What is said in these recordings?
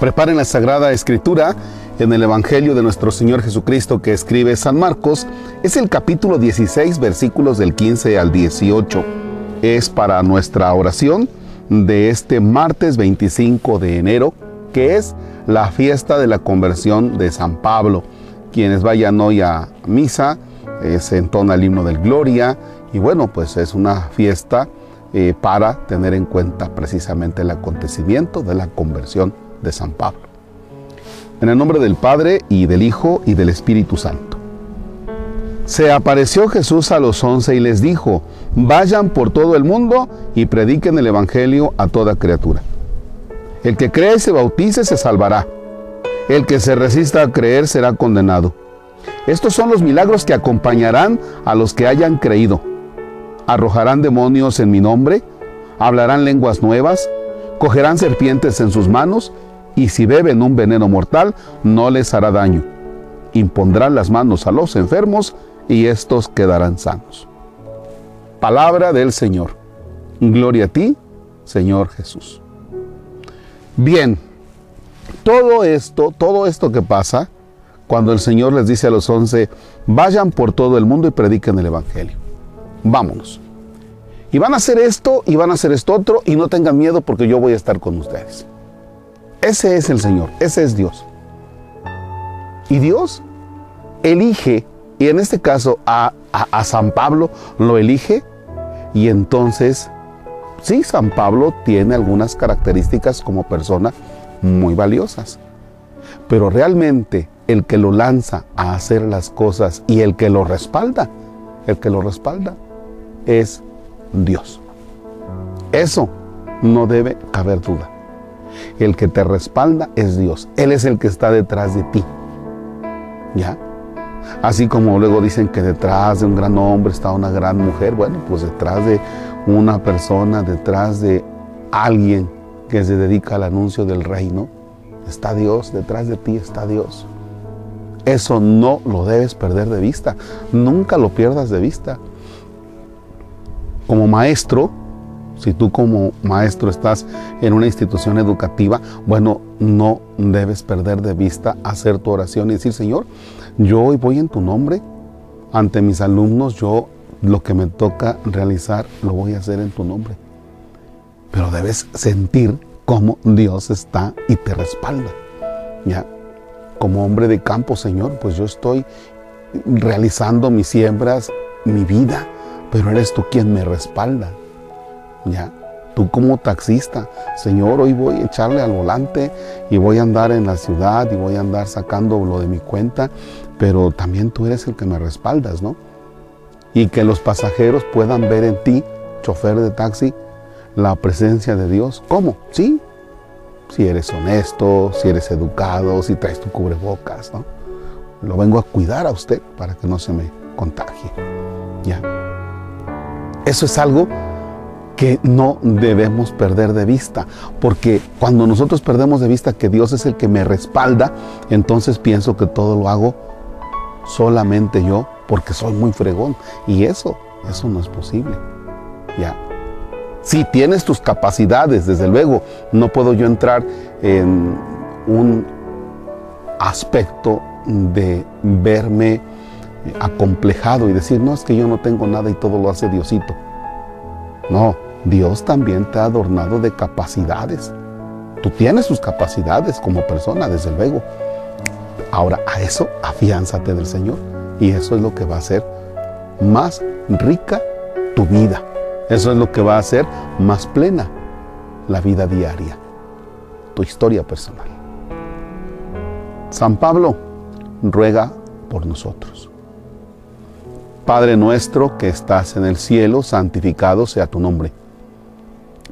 Preparen la Sagrada Escritura en el Evangelio de nuestro Señor Jesucristo que escribe San Marcos. Es el capítulo 16, versículos del 15 al 18. Es para nuestra oración de este martes 25 de enero, que es la fiesta de la conversión de San Pablo. Quienes vayan hoy a misa, eh, se entona el himno del Gloria y bueno, pues es una fiesta eh, para tener en cuenta precisamente el acontecimiento de la conversión San Pablo. En el nombre del Padre y del Hijo y del Espíritu Santo. Se apareció Jesús a los once y les dijo, vayan por todo el mundo y prediquen el Evangelio a toda criatura. El que cree y se bautice se salvará. El que se resista a creer será condenado. Estos son los milagros que acompañarán a los que hayan creído. Arrojarán demonios en mi nombre, hablarán lenguas nuevas, cogerán serpientes en sus manos y si beben un veneno mortal no les hará daño. Impondrán las manos a los enfermos y estos quedarán sanos. Palabra del Señor. Gloria a ti, Señor Jesús. Bien, todo esto, todo esto que pasa, cuando el Señor les dice a los once, vayan por todo el mundo y prediquen el Evangelio. Vámonos. Y van a hacer esto y van a hacer esto otro y no tengan miedo porque yo voy a estar con ustedes. Ese es el Señor, ese es Dios. Y Dios elige, y en este caso a, San Pablo lo elige, y entonces, sí, San Pablo tiene algunas características como persona muy valiosas, pero realmente el que lo lanza a hacer las cosas y el que lo respalda, el que lo respalda es Dios. Eso no debe caber duda. El que te respalda es Dios. Él es el que está detrás de ti. ¿Ya? Así como luego dicen que detrás de un gran hombre está una gran mujer, bueno, pues detrás de una persona, detrás de alguien que se dedica al anuncio del reino, está Dios, detrás de ti está Dios. Eso no lo debes perder de vista, nunca lo pierdas de vista. Como maestro, si tú como maestro estás en una institución educativa, bueno, no debes perder de vista hacer tu oración y decir, Señor, yo hoy voy en tu nombre, ante mis alumnos, yo lo que me toca realizar lo voy a hacer en tu nombre. Pero debes sentir cómo Dios está y te respalda. Ya, como hombre de campo, Señor, pues yo estoy realizando mis siembras, mi vida, pero eres tú quien me respalda. ¿Ya? Tú como taxista, Señor, hoy voy a echarle al volante y voy a andar en la ciudad y voy a andar sacando lo de mi cuenta, pero también tú eres el que me respaldas, ¿no? Y que los pasajeros puedan ver en ti, chofer de taxi, la presencia de Dios. ¿Cómo? Sí. Si eres honesto, si eres educado, si traes tu cubrebocas, ¿no? Lo vengo a cuidar a usted para que no se me contagie. ¿Ya? Eso es algo que no debemos perder de vista, porque cuando nosotros perdemos de vista que Dios es el que me respalda, entonces pienso que todo lo hago solamente yo porque soy muy fregón y eso, eso no es posible. Ya. Si tienes tus capacidades, desde luego, no puedo yo entrar en un aspecto de verme acomplejado y decir, no, es que yo no tengo nada y todo lo hace Diosito. No, Dios también te ha adornado de capacidades. Tú tienes sus capacidades como persona, desde luego. Ahora, a eso afiánzate del Señor. Y eso es lo que va a hacer más rica tu vida. Eso es lo que va a hacer más plena la vida diaria, tu historia personal. San Pablo ruega por nosotros. Padre nuestro que estás en el cielo, santificado sea tu nombre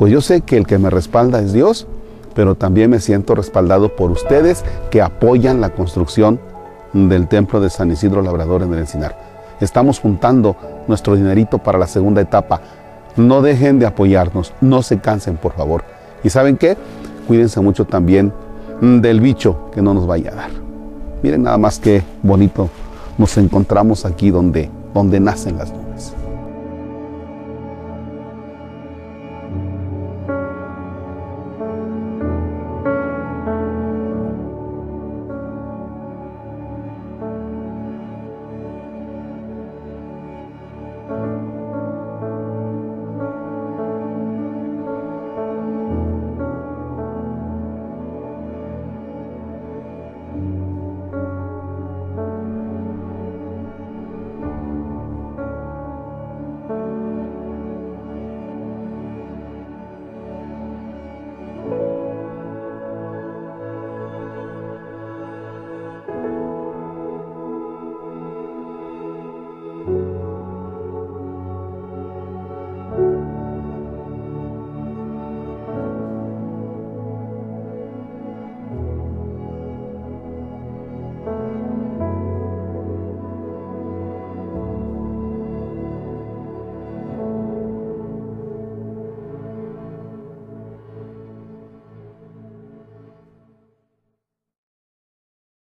pues yo sé que el que me respalda es Dios, pero también me siento respaldado por ustedes que apoyan la construcción del templo de San Isidro Labrador en el Encinar. Estamos juntando nuestro dinerito para la segunda etapa. No dejen de apoyarnos, no se cansen, por favor. ¿Y saben qué? Cuídense mucho también del bicho que no nos vaya a dar. Miren nada más qué bonito nos encontramos aquí donde, donde nacen las